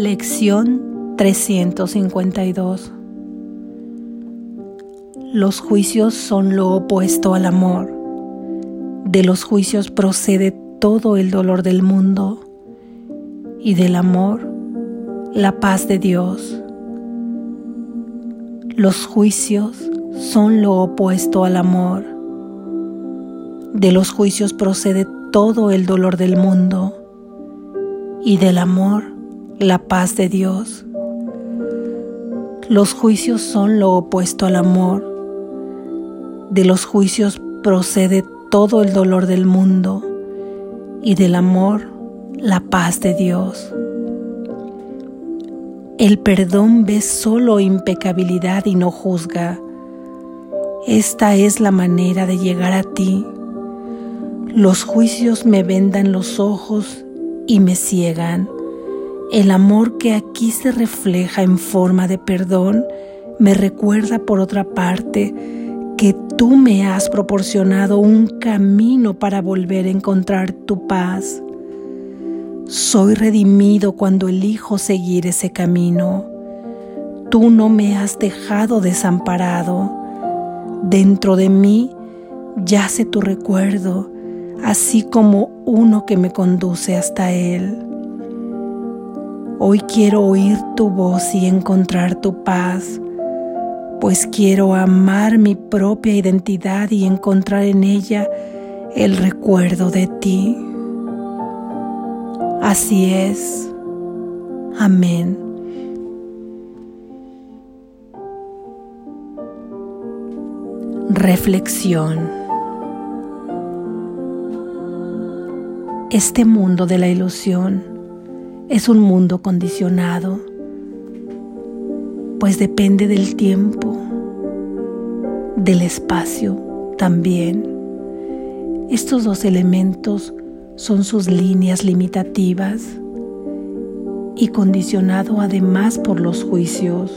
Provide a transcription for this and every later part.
Lección 352 Los juicios son lo opuesto al amor. De los juicios procede todo el dolor del mundo y del amor la paz de Dios. Los juicios son lo opuesto al amor. De los juicios procede todo el dolor del mundo y del amor la paz de Dios. Los juicios son lo opuesto al amor. De los juicios procede todo el dolor del mundo y del amor la paz de Dios. El perdón ve solo impecabilidad y no juzga. Esta es la manera de llegar a ti. Los juicios me vendan los ojos y me ciegan. El amor que aquí se refleja en forma de perdón me recuerda por otra parte que tú me has proporcionado un camino para volver a encontrar tu paz. Soy redimido cuando elijo seguir ese camino. Tú no me has dejado desamparado. Dentro de mí yace tu recuerdo, así como uno que me conduce hasta Él. Hoy quiero oír tu voz y encontrar tu paz, pues quiero amar mi propia identidad y encontrar en ella el recuerdo de ti. Así es. Amén. Reflexión. Este mundo de la ilusión es un mundo condicionado, pues depende del tiempo, del espacio también. Estos dos elementos son sus líneas limitativas y condicionado además por los juicios.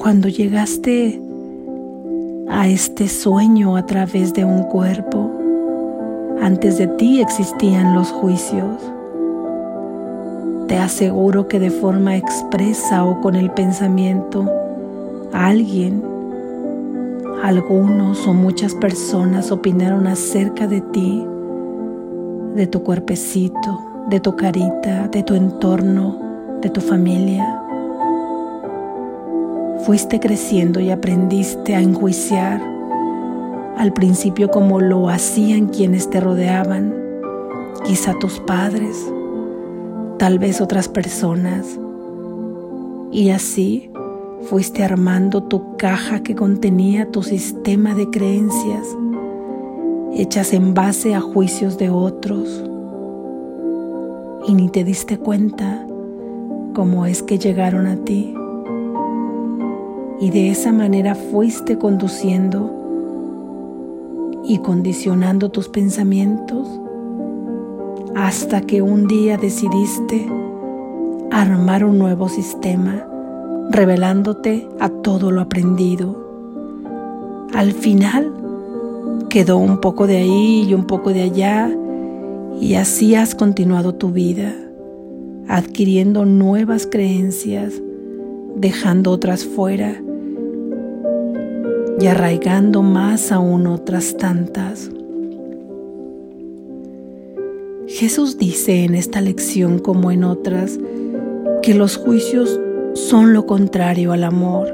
Cuando llegaste a este sueño a través de un cuerpo, antes de ti existían los juicios. Te aseguro que de forma expresa o con el pensamiento, alguien, algunos o muchas personas opinaron acerca de ti, de tu cuerpecito, de tu carita, de tu entorno, de tu familia. Fuiste creciendo y aprendiste a enjuiciar al principio como lo hacían quienes te rodeaban, quizá tus padres, tal vez otras personas. Y así fuiste armando tu caja que contenía tu sistema de creencias, hechas en base a juicios de otros. Y ni te diste cuenta cómo es que llegaron a ti. Y de esa manera fuiste conduciendo y condicionando tus pensamientos hasta que un día decidiste armar un nuevo sistema, revelándote a todo lo aprendido. Al final quedó un poco de ahí y un poco de allá y así has continuado tu vida, adquiriendo nuevas creencias, dejando otras fuera y arraigando más aún otras tantas. Jesús dice en esta lección como en otras que los juicios son lo contrario al amor.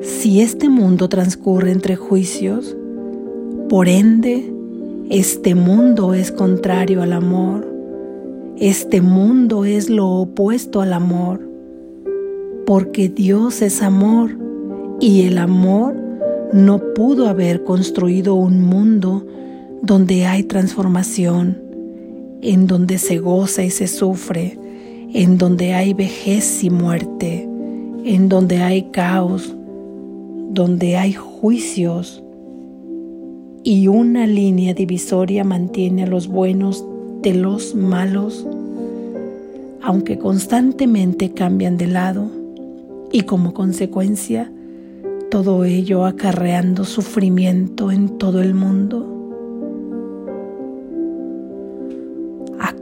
Si este mundo transcurre entre juicios, por ende, este mundo es contrario al amor. Este mundo es lo opuesto al amor, porque Dios es amor y el amor no pudo haber construido un mundo donde hay transformación, en donde se goza y se sufre, en donde hay vejez y muerte, en donde hay caos, donde hay juicios y una línea divisoria mantiene a los buenos de los malos, aunque constantemente cambian de lado y como consecuencia todo ello acarreando sufrimiento en todo el mundo.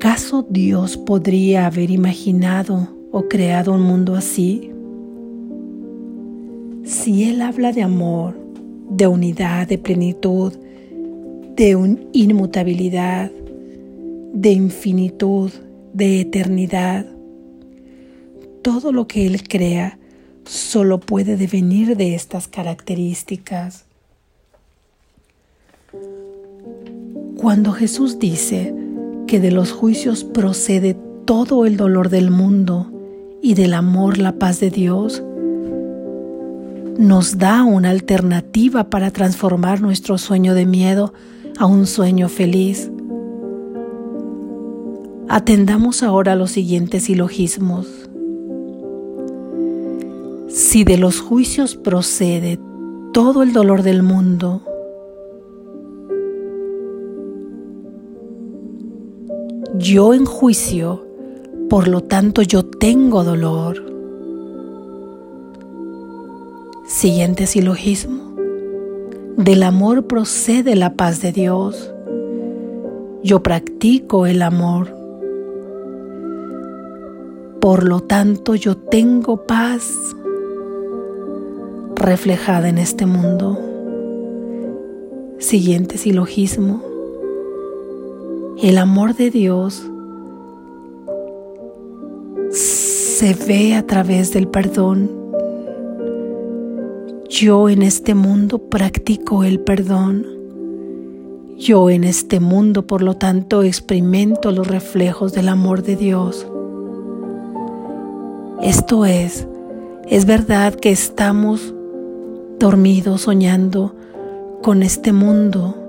¿Acaso Dios podría haber imaginado o creado un mundo así? Si Él habla de amor, de unidad, de plenitud, de inmutabilidad, de infinitud, de eternidad, todo lo que Él crea solo puede devenir de estas características. Cuando Jesús dice que de los juicios procede todo el dolor del mundo y del amor la paz de Dios, nos da una alternativa para transformar nuestro sueño de miedo a un sueño feliz. Atendamos ahora los siguientes silogismos. Si de los juicios procede todo el dolor del mundo, yo en juicio, por lo tanto yo tengo dolor. Siguiente silogismo. Del amor procede la paz de Dios. Yo practico el amor. Por lo tanto yo tengo paz reflejada en este mundo. Siguiente silogismo. El amor de Dios se ve a través del perdón. Yo en este mundo practico el perdón. Yo en este mundo, por lo tanto, experimento los reflejos del amor de Dios. Esto es, es verdad que estamos dormidos soñando con este mundo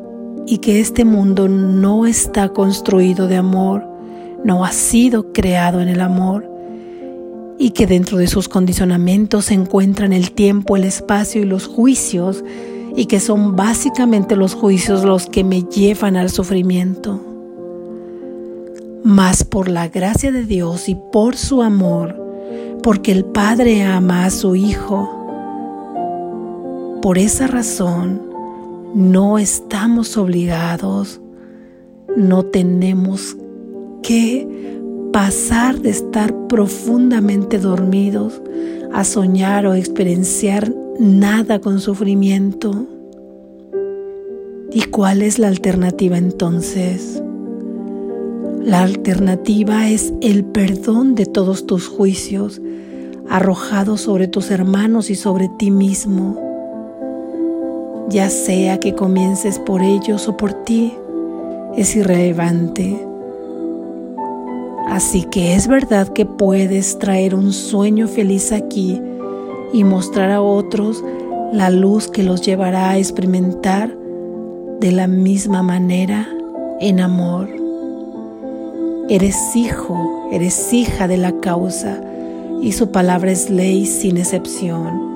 y que este mundo no está construido de amor, no ha sido creado en el amor y que dentro de sus condicionamientos se encuentran el tiempo, el espacio y los juicios y que son básicamente los juicios los que me llevan al sufrimiento. Mas por la gracia de Dios y por su amor, porque el Padre ama a su Hijo, por esa razón, no estamos obligados, no tenemos que pasar de estar profundamente dormidos a soñar o experienciar nada con sufrimiento. ¿Y cuál es la alternativa entonces? La alternativa es el perdón de todos tus juicios arrojados sobre tus hermanos y sobre ti mismo ya sea que comiences por ellos o por ti, es irrelevante. Así que es verdad que puedes traer un sueño feliz aquí y mostrar a otros la luz que los llevará a experimentar de la misma manera en amor. Eres hijo, eres hija de la causa y su palabra es ley sin excepción.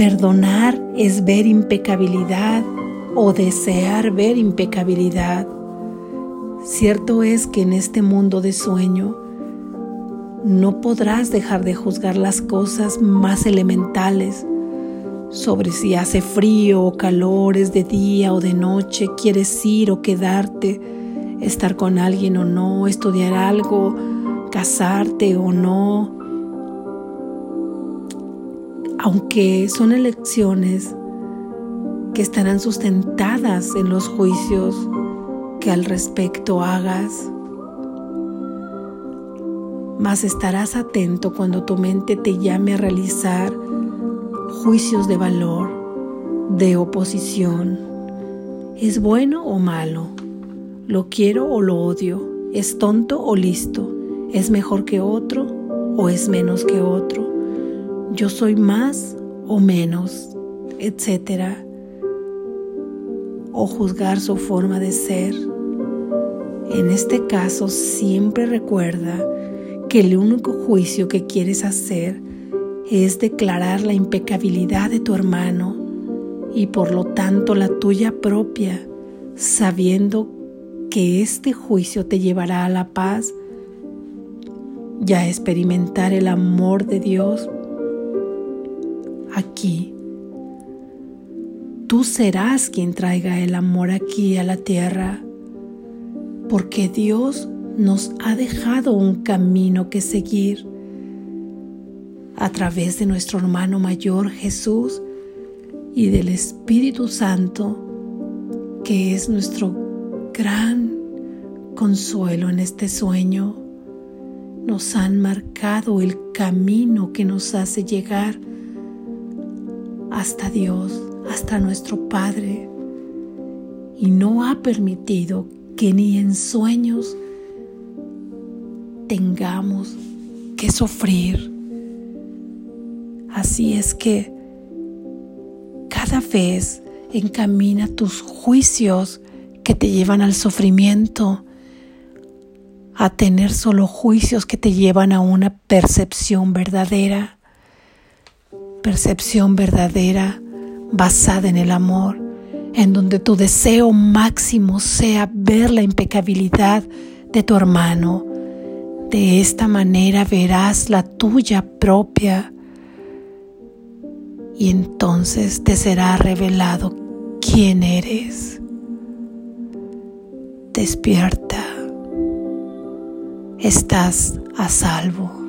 Perdonar es ver impecabilidad o desear ver impecabilidad. Cierto es que en este mundo de sueño no podrás dejar de juzgar las cosas más elementales sobre si hace frío o calor, es de día o de noche, quieres ir o quedarte, estar con alguien o no, estudiar algo, casarte o no, aunque son elecciones que estarán sustentadas en los juicios que al respecto hagas, mas estarás atento cuando tu mente te llame a realizar juicios de valor, de oposición. ¿Es bueno o malo? ¿Lo quiero o lo odio? ¿Es tonto o listo? ¿Es mejor que otro o es menos que otro? Yo soy más o menos, etcétera, o juzgar su forma de ser. En este caso, siempre recuerda que el único juicio que quieres hacer es declarar la impecabilidad de tu hermano y por lo tanto la tuya propia, sabiendo que este juicio te llevará a la paz y a experimentar el amor de Dios aquí. Tú serás quien traiga el amor aquí a la tierra. porque Dios nos ha dejado un camino que seguir. A través de nuestro hermano mayor Jesús y del Espíritu Santo, que es nuestro gran consuelo en este sueño, nos han marcado el camino que nos hace llegar hasta Dios, hasta nuestro Padre, y no ha permitido que ni en sueños tengamos que sufrir. Así es que cada vez encamina tus juicios que te llevan al sufrimiento, a tener solo juicios que te llevan a una percepción verdadera, percepción verdadera basada en el amor, en donde tu deseo máximo sea ver la impecabilidad de tu hermano, de esta manera verás la tuya propia y entonces te será revelado quién eres. Despierta. Estás a salvo.